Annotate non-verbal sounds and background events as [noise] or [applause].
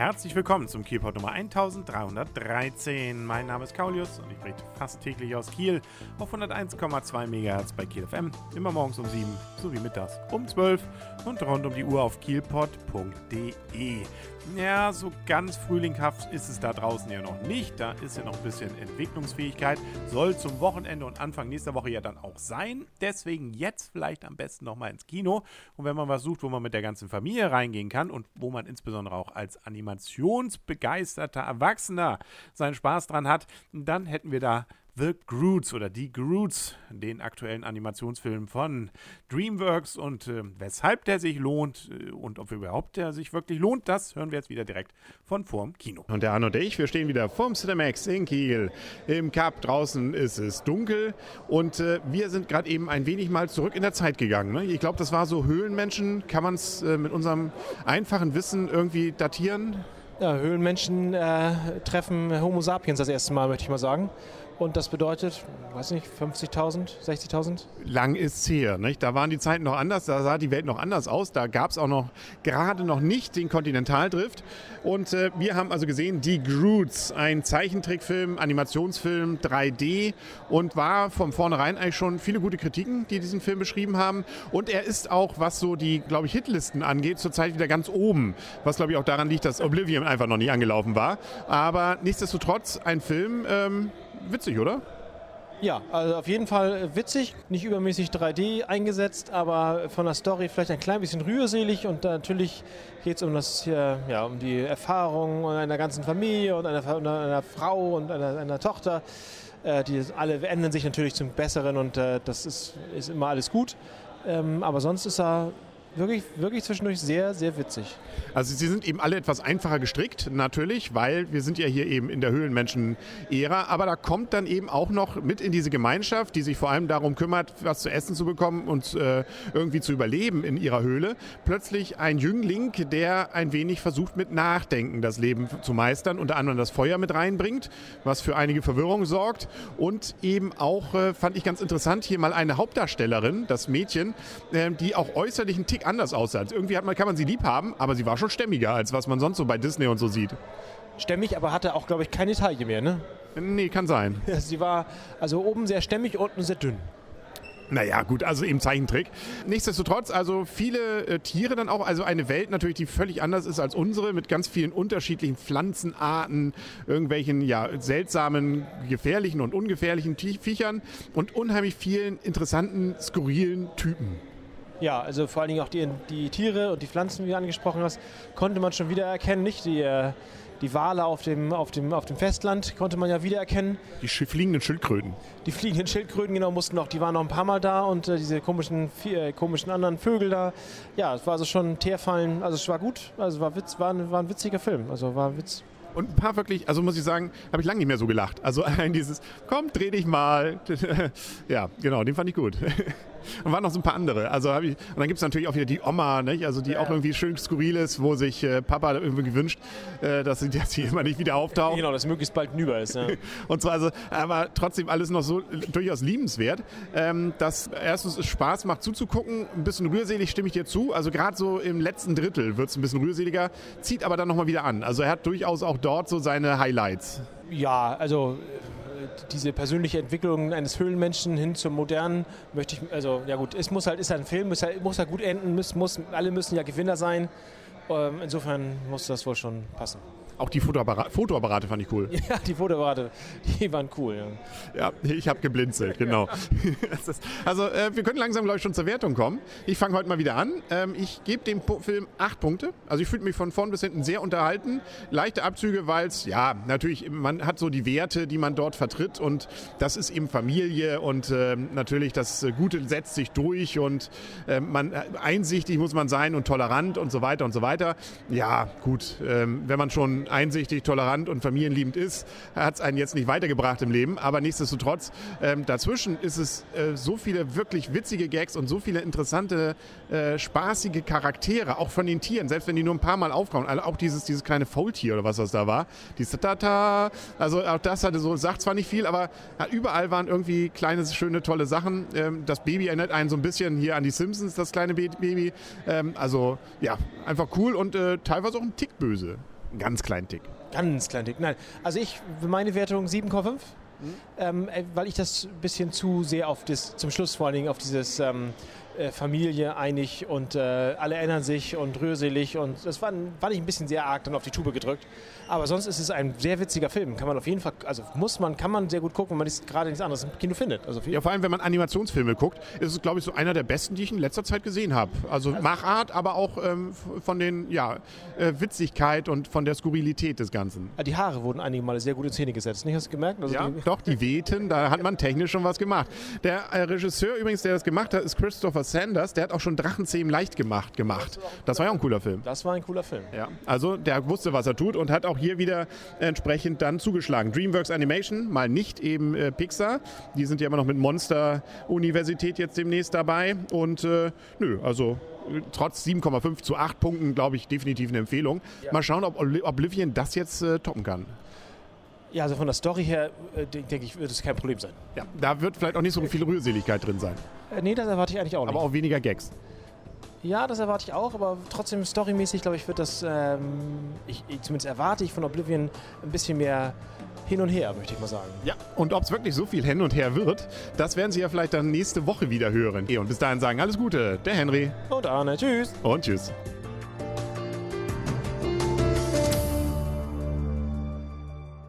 Herzlich willkommen zum Kielport Nummer 1313. Mein Name ist Kaulius und ich berichte fast täglich aus Kiel auf 101,2 MHz bei Kiel FM. Immer morgens um 7 sowie mittags um 12 und rund um die Uhr auf kielpot.de. Ja, so ganz frühlinghaft ist es da draußen ja noch nicht. Da ist ja noch ein bisschen Entwicklungsfähigkeit. Soll zum Wochenende und Anfang nächster Woche ja dann auch sein. Deswegen jetzt vielleicht am besten nochmal ins Kino. Und wenn man was sucht, wo man mit der ganzen Familie reingehen kann und wo man insbesondere auch als animationsbegeisterter Erwachsener seinen Spaß dran hat, dann hätten wir da The Groots oder Die Groots, den aktuellen Animationsfilm von DreamWorks und äh, weshalb der sich lohnt äh, und ob überhaupt der sich wirklich lohnt, das hören wir jetzt wieder direkt von vorm Kino. Und der Arno und ich, wir stehen wieder vorm Cinemax in Kiel. Im Cup draußen ist es dunkel und äh, wir sind gerade eben ein wenig mal zurück in der Zeit gegangen. Ne? Ich glaube, das war so Höhlenmenschen. Kann man es äh, mit unserem einfachen Wissen irgendwie datieren? Ja, Höhlenmenschen äh, treffen Homo sapiens das erste Mal, möchte ich mal sagen. Und das bedeutet, weiß nicht, 50.000, 60.000? Lang ist es her. Nicht? Da waren die Zeiten noch anders, da sah die Welt noch anders aus. Da gab es auch noch gerade noch nicht den Kontinentaldrift. Und äh, wir haben also gesehen, Die Groots, ein Zeichentrickfilm, Animationsfilm, 3D und war von vornherein eigentlich schon viele gute Kritiken, die diesen Film beschrieben haben. Und er ist auch, was so die, glaube ich, Hitlisten angeht, zurzeit wieder ganz oben. Was, glaube ich, auch daran liegt, dass Oblivion einfach noch nicht angelaufen war. Aber nichtsdestotrotz ein Film, ähm, witzig, oder? Ja, also auf jeden Fall witzig, nicht übermäßig 3D eingesetzt, aber von der Story vielleicht ein klein bisschen rührselig und natürlich geht es um das ja, um die Erfahrung einer ganzen Familie und einer, einer Frau und einer, einer Tochter. Äh, die alle ändern sich natürlich zum Besseren und äh, das ist, ist immer alles gut. Ähm, aber sonst ist er wirklich, wirklich zwischendurch sehr, sehr witzig. Also sie sind eben alle etwas einfacher gestrickt, natürlich, weil wir sind ja hier eben in der Höhlenmenschen-Ära, aber da kommt dann eben auch noch mit in diese Gemeinschaft, die sich vor allem darum kümmert, was zu essen zu bekommen und äh, irgendwie zu überleben in ihrer Höhle, plötzlich ein Jüngling, der ein wenig versucht mit Nachdenken das Leben zu meistern, unter anderem das Feuer mit reinbringt, was für einige Verwirrung sorgt. Und eben auch, äh, fand ich ganz interessant, hier mal eine Hauptdarstellerin, das Mädchen, äh, die auch äußerlich einen Tick Tick anders aussah. Irgendwie hat man, kann man sie lieb haben, aber sie war schon stämmiger, als was man sonst so bei Disney und so sieht. Stämmig, aber hatte auch, glaube ich, keine Taille mehr, ne? Nee, kann sein. sie war also oben sehr stämmig, unten sehr dünn. Naja, gut, also eben Zeichentrick. Nichtsdestotrotz, also viele äh, Tiere dann auch, also eine Welt natürlich, die völlig anders ist als unsere, mit ganz vielen unterschiedlichen Pflanzenarten, irgendwelchen ja seltsamen, gefährlichen und ungefährlichen Viechern und unheimlich vielen interessanten, skurrilen Typen. Ja, also vor allen Dingen auch die, die Tiere und die Pflanzen, wie du angesprochen hast, konnte man schon wieder erkennen. Nicht die, äh, die Wale auf dem, auf, dem, auf dem Festland konnte man ja wiedererkennen. Die fliegenden Schildkröten. Die fliegenden Schildkröten, genau, mussten noch, die waren noch ein paar Mal da und äh, diese komischen, äh, komischen anderen Vögel da. Ja, es war also schon Teerfallen, also es war gut, also war, Witz, war, ein, war ein witziger Film, also war Witz. Und ein paar wirklich, also muss ich sagen, habe ich lange nicht mehr so gelacht. Also [laughs] ein dieses, komm, dreh dich mal. [laughs] ja, genau, den fand ich gut. [laughs] Und waren noch so ein paar andere. Also ich, und dann gibt es natürlich auch wieder die Oma, nicht? also die ja. auch irgendwie schön skurril ist, wo sich äh, Papa irgendwie gewünscht, äh, dass, sie, dass sie immer nicht wieder auftaucht. Genau, dass möglichst bald hinüber ist. Ja. und zwar also, aber trotzdem alles noch so durchaus liebenswert, ähm, dass erstens es Spaß macht zuzugucken, ein bisschen rührselig stimme ich dir zu. Also gerade so im letzten Drittel wird es ein bisschen rührseliger, zieht aber dann nochmal wieder an. Also er hat durchaus auch dort so seine Highlights. Ja, also diese persönliche Entwicklung eines Höhlenmenschen hin zum modernen möchte ich, also ja gut, es muss halt, ist halt ein Film, muss halt, muss halt gut enden, muss, muss, alle müssen ja Gewinner sein. Ähm, insofern muss das wohl schon passen. Auch die Fotoapparate, Fotoapparate fand ich cool. [laughs] Ja, die Fotoapparate, die waren cool. Ja, ja ich habe geblinzelt, genau. [laughs] also äh, wir können langsam, glaube ich, schon zur Wertung kommen. Ich fange heute mal wieder an. Ähm, ich gebe dem po Film acht Punkte. Also ich fühle mich von vorn bis hinten sehr unterhalten. Leichte Abzüge, weil es, ja, natürlich, man hat so die Werte, die man dort vertritt und das ist eben Familie und äh, natürlich das Gute setzt sich durch und ähm, äh, man einsichtig muss man sein und tolerant und so weiter und so weiter. Ja, gut, ähm, wenn man schon einsichtig, tolerant und familienliebend ist, hat es einen jetzt nicht weitergebracht im Leben. Aber nichtsdestotrotz, ähm, dazwischen ist es äh, so viele wirklich witzige Gags und so viele interessante, äh, spaßige Charaktere, auch von den Tieren, selbst wenn die nur ein paar Mal aufkommen. Also auch dieses, dieses kleine Faultier oder was das da war. Dieses Tata, also auch das hatte so, sagt zwar nicht viel, aber ja, überall waren irgendwie kleine, schöne, tolle Sachen. Ähm, das Baby erinnert einen so ein bisschen hier an die Simpsons, das kleine Baby. Ähm, also ja, einfach cool und äh, teilweise auch ein Tick böse. Ganz kleinen Tick. Ganz klein Tick. Nein, also ich, meine Wertung 7,5. Ähm, äh, weil ich das ein bisschen zu sehr auf das, zum Schluss vor allen Dingen auf dieses ähm, äh, Familie einig und äh, alle erinnern sich und rührselig und das war, war ich ein bisschen sehr arg dann auf die Tube gedrückt. Aber sonst ist es ein sehr witziger Film. Kann man auf jeden Fall, also muss man, kann man sehr gut gucken, wenn man gerade nichts anderes im Kino findet. Also ja, vor allem, wenn man Animationsfilme guckt, ist es, glaube ich, so einer der besten, die ich in letzter Zeit gesehen habe. Also, also Machart, aber auch ähm, von den, ja, äh, Witzigkeit und von der Skurrilität des Ganzen. Die Haare wurden einige Male sehr gut in Szene gesetzt. Nicht, hast du gemerkt? Also ja, die doch, die wehten, da hat man technisch schon was gemacht. Der äh, Regisseur übrigens, der das gemacht hat, ist Christopher Sanders. Der hat auch schon Drachenzähmen leicht gemacht. gemacht. Das war ja auch ein cooler Film. Das war ein cooler Film. Ja, also der wusste, was er tut und hat auch hier wieder entsprechend dann zugeschlagen. DreamWorks Animation, mal nicht eben äh, Pixar. Die sind ja immer noch mit Monster Universität jetzt demnächst dabei. Und äh, nö, also trotz 7,5 zu 8 Punkten, glaube ich, definitiv eine Empfehlung. Ja. Mal schauen, ob Oblivion das jetzt äh, toppen kann. Ja, also von der Story her, äh, denke ich, wird es kein Problem sein. Ja, da wird vielleicht auch nicht so viel Rührseligkeit drin sein. Äh, nee, das erwarte ich eigentlich auch nicht. Aber auch weniger Gags. Ja, das erwarte ich auch, aber trotzdem storymäßig, glaube ich, wird das, ähm, ich, ich, zumindest erwarte ich von Oblivion ein bisschen mehr hin und her, möchte ich mal sagen. Ja, und ob es wirklich so viel hin und her wird, das werden Sie ja vielleicht dann nächste Woche wieder hören. Und bis dahin sagen alles Gute, der Henry. Und Arne, tschüss. Und tschüss.